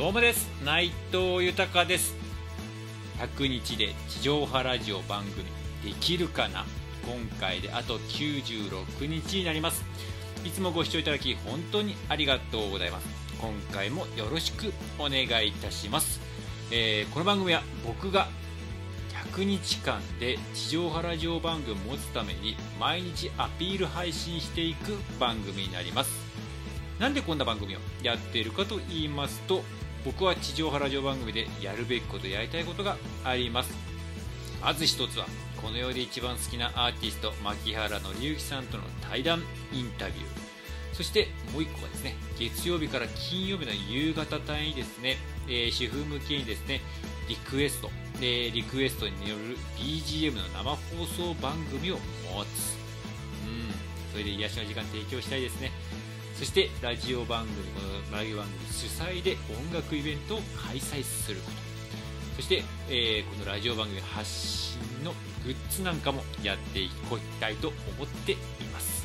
どうもです。内藤豊です。100日で地上波ラジオ番組できるかな？今回であと96日になります。いつもご視聴いただき本当にありがとうございます。今回もよろしくお願いいたします、えー、この番組は僕が100日間で地上波ラジオ番組を持つために毎日アピール配信していく番組になります。なんでこんな番組をやっているかと言いますと僕は地上波ラジオ番組でやるべきことやりたいことがあります。まず1つはこの世で一番好きなアーティスト牧原紀之さんとの対談インタビュー。そしてもう1個はですね月曜日から金曜日の夕方帯にですね、えー、主婦向けにですねリクエスト、えー、リクエストによる BGM の生放送番組を持つ。うん。それで癒しの時間提供したいですね。そしてラジオ番組このラジオ番組主催で音楽イベントを開催すること。そして、えー、このラジオ番組発信のグッズなんかもやっていきたいと思っています。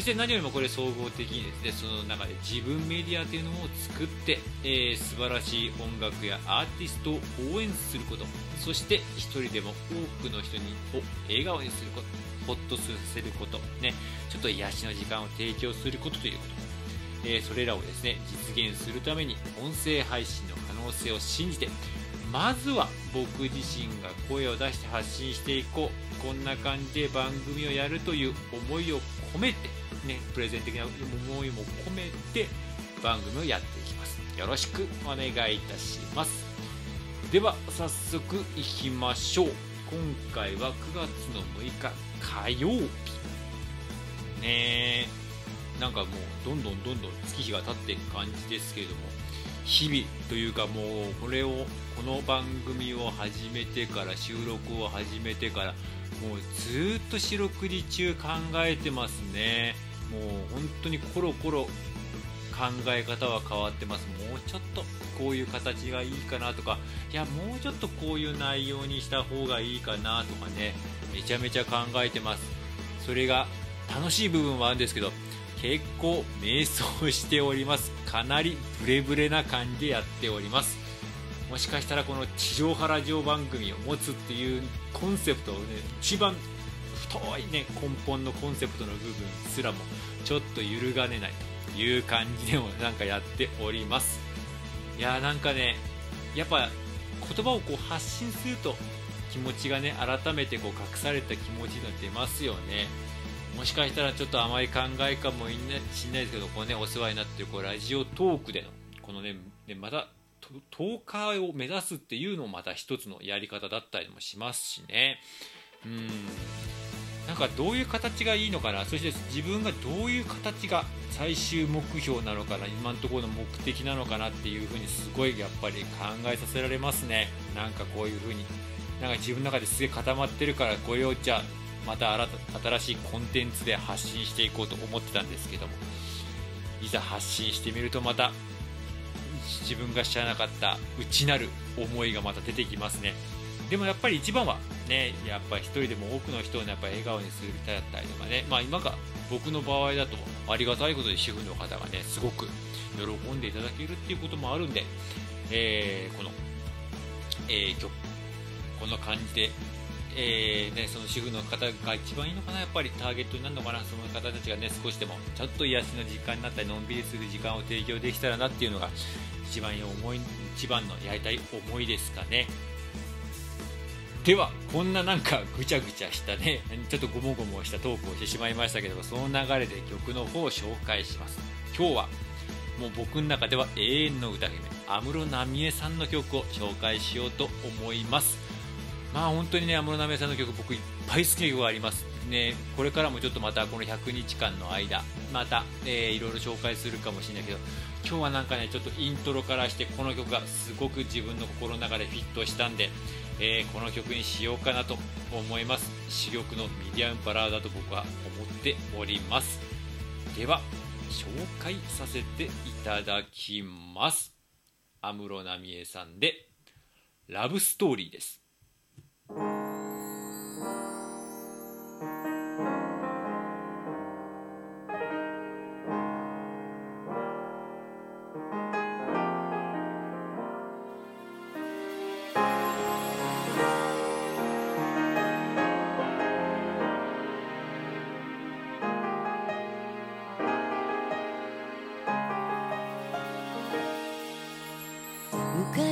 そして何よりもこれ総合的にですねその中で自分メディアというのを作って、えー、素晴らしい音楽やアーティストを応援することそして一人でも多くの人にを笑顔にすることホッとさせること、ね、ちょっと癒しの時間を提供することということ、えー、それらをですね実現するために音声配信の可能性を信じてまずは僕自身が声を出して発信していこう。こんな感じで番組をやるという思いを込めて、ね、プレゼン的な思いも込めて番組をやっていきます。よろしくお願いいたします。では早速いきましょう。今回は9月の6日火曜日。ねえなんかもうどんどんどんどん月日が経っていく感じですけれども日々というかもうこれをこの番組を始めてから収録を始めてからもうずっと四六時中考えてますね。もう本当にコロコロ考え方は変わってます。もうちょっとこういう形がいいかなとか。いやもうちょっとこういう内容にした方がいいかなとかね。めちゃめちゃ考えてます。それが楽しい部分はあるんですけど結構迷走しております。かなりブレブレな感じでやっております。もしかしたらこの地上波ラジオ番組を持つっていうコンセプトをね一番太いね根本のコンセプトの部分すらもちょっと揺るがねないという感じでもなんかやっております。いやーなんかねやっぱ言葉をこう発信すると気持ちがね改めてこう隠された気持ちが出ますよね。もしかしたらちょっと甘い考えかもしれないですけどこう、ね、お世話になってるこうラジオトークでのこのねねまた10日を目指すっていうのもまた一つのやり方だったりもしますしね。うん。なんかどういう形がいいのかな？そして自分がどういう形が最終目標なのかな？今のところの目的なのかなっていうふうにすごいやっぱり考えさせられますね。なんかこういうふうになんか自分の中ですげえ固まってるからこれをじゃあまた新しいコンテンツで発信していこうと思ってたんですけども。いざ発信してみるとまた自分が知らなかった内なる思いがまた出てきますね。でもやっぱり一番はねやっぱり一人でも多くの人を、ね、やっぱ笑顔にするただったりとかねまあ今が僕の場合だとありがたいことで主婦の方がねすごく喜んでいただけるっていうこともあるんで、えー、この、えー、この感じでえー、ね、その主婦の方が一番いいのかな、やっぱりターゲットになるのかな、その方たちがね、少しでもちょっと癒しの時間になったり、のんびりする時間を提供できたらなっていうのが、一番思い、一番のやりたい思いですかね。では、こんななんかぐちゃぐちゃしたね、ちょっとごもごもしたトークをしてしまいましたけどその流れで曲の方を紹介します。今日は、もう僕の中では永遠の歌姫、安室奈美恵さんの曲を紹介しようと思います。まあ本当にね安室奈美恵さんの曲僕いっぱい好きな曲がありますねこれからもちょっとまたこの100日間の間また、えー、いろいろ紹介するかもしれないけど今日はなんかねちょっとイントロからしてこの曲がすごく自分の心の中でフィットしたんで、えー、この曲にしようかなと思います。珠玉のミディアムバラードだと僕は思っております。では紹介させていただきます。安室奈美恵さんでラブストーリーです。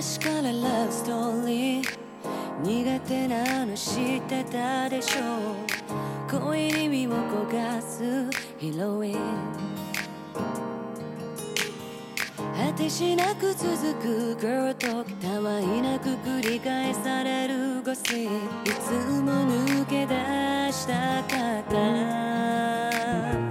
昔からラブストーリー苦手なの知ってたでしょ。う恋に身を焦がすヒロイン。果てしなく続く Girl Talk たわいなく繰り返されるゴシいつも抜け出したかった。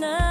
らい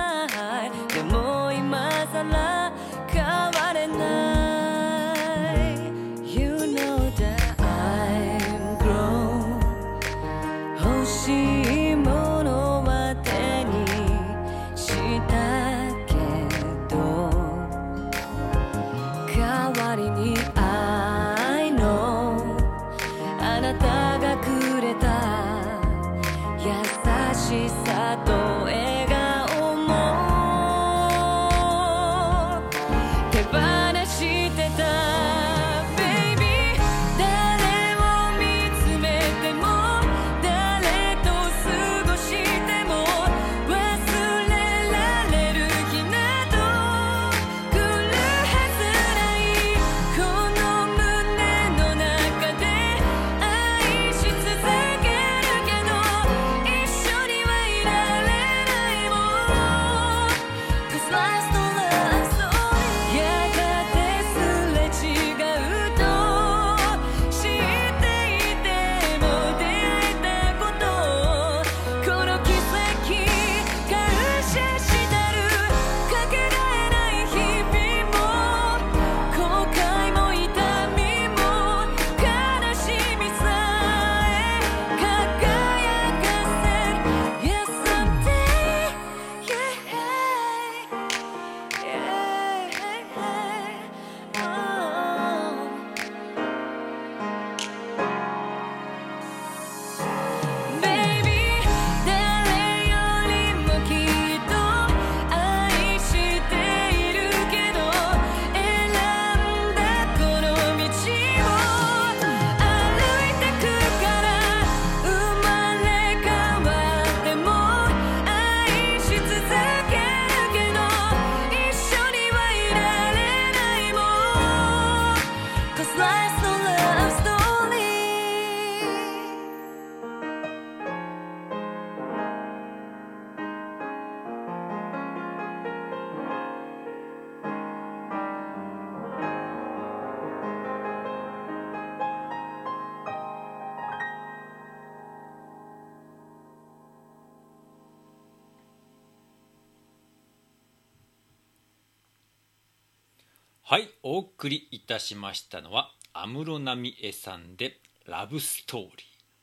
はいお送りいたしましたのは安室奈美恵さんで「ラブストーリー」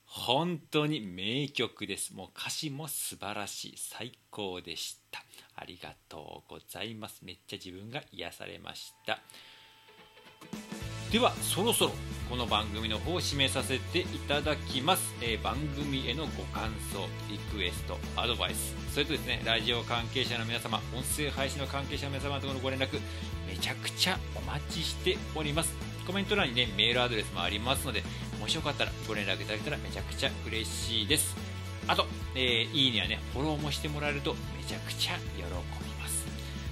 本当に名曲です。もう歌詞も素晴らしい。最高でした。ありがとうございます。めっちゃ自分が癒されました。ではそろそろこの番組の方を締めさせていただきます、えー番組へのご感想リクエストアドバイス。それとですねラジオ関係者の皆様音声配信の関係者の皆様とのご連絡めちゃくちゃお待ちしております。コメント欄にねメールアドレスもありますのでもしよかったらご連絡いただけたらめちゃくちゃ嬉しいです。あと、えーいいねやねフォローもしてもらえるとめちゃくちゃ喜び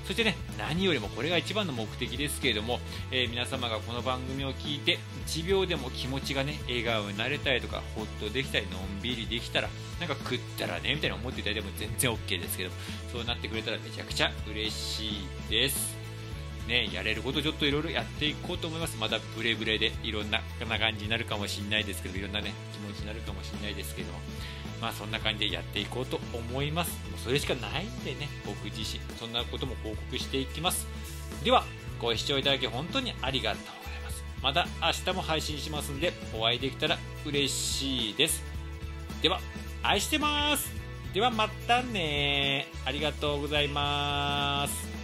そしてね何よりもこれが一番の目的ですけれども、えー、皆様がこの番組を聞いて1秒でも気持ちがね笑顔になれたりとかほっとできたりのんびりできたらなんか食ったらねみたいな思っていただいても全然 OK ですけどそうなってくれたらめちゃくちゃ嬉しいですね、やれることちょっといろいろやっていこうと思います。またブレブレでいろんなな感じになるかもしれないですけど、いろんなね、気持ちになるかもしれないですけども、まあそんな感じでやっていこうと思います。もうそれしかないんでね、僕自身、そんなことも報告していきます。では、ご視聴いただき本当にありがとうございます。また明日も配信しますんで、お会いできたら嬉しいです。では、愛してますではまたねありがとうございます。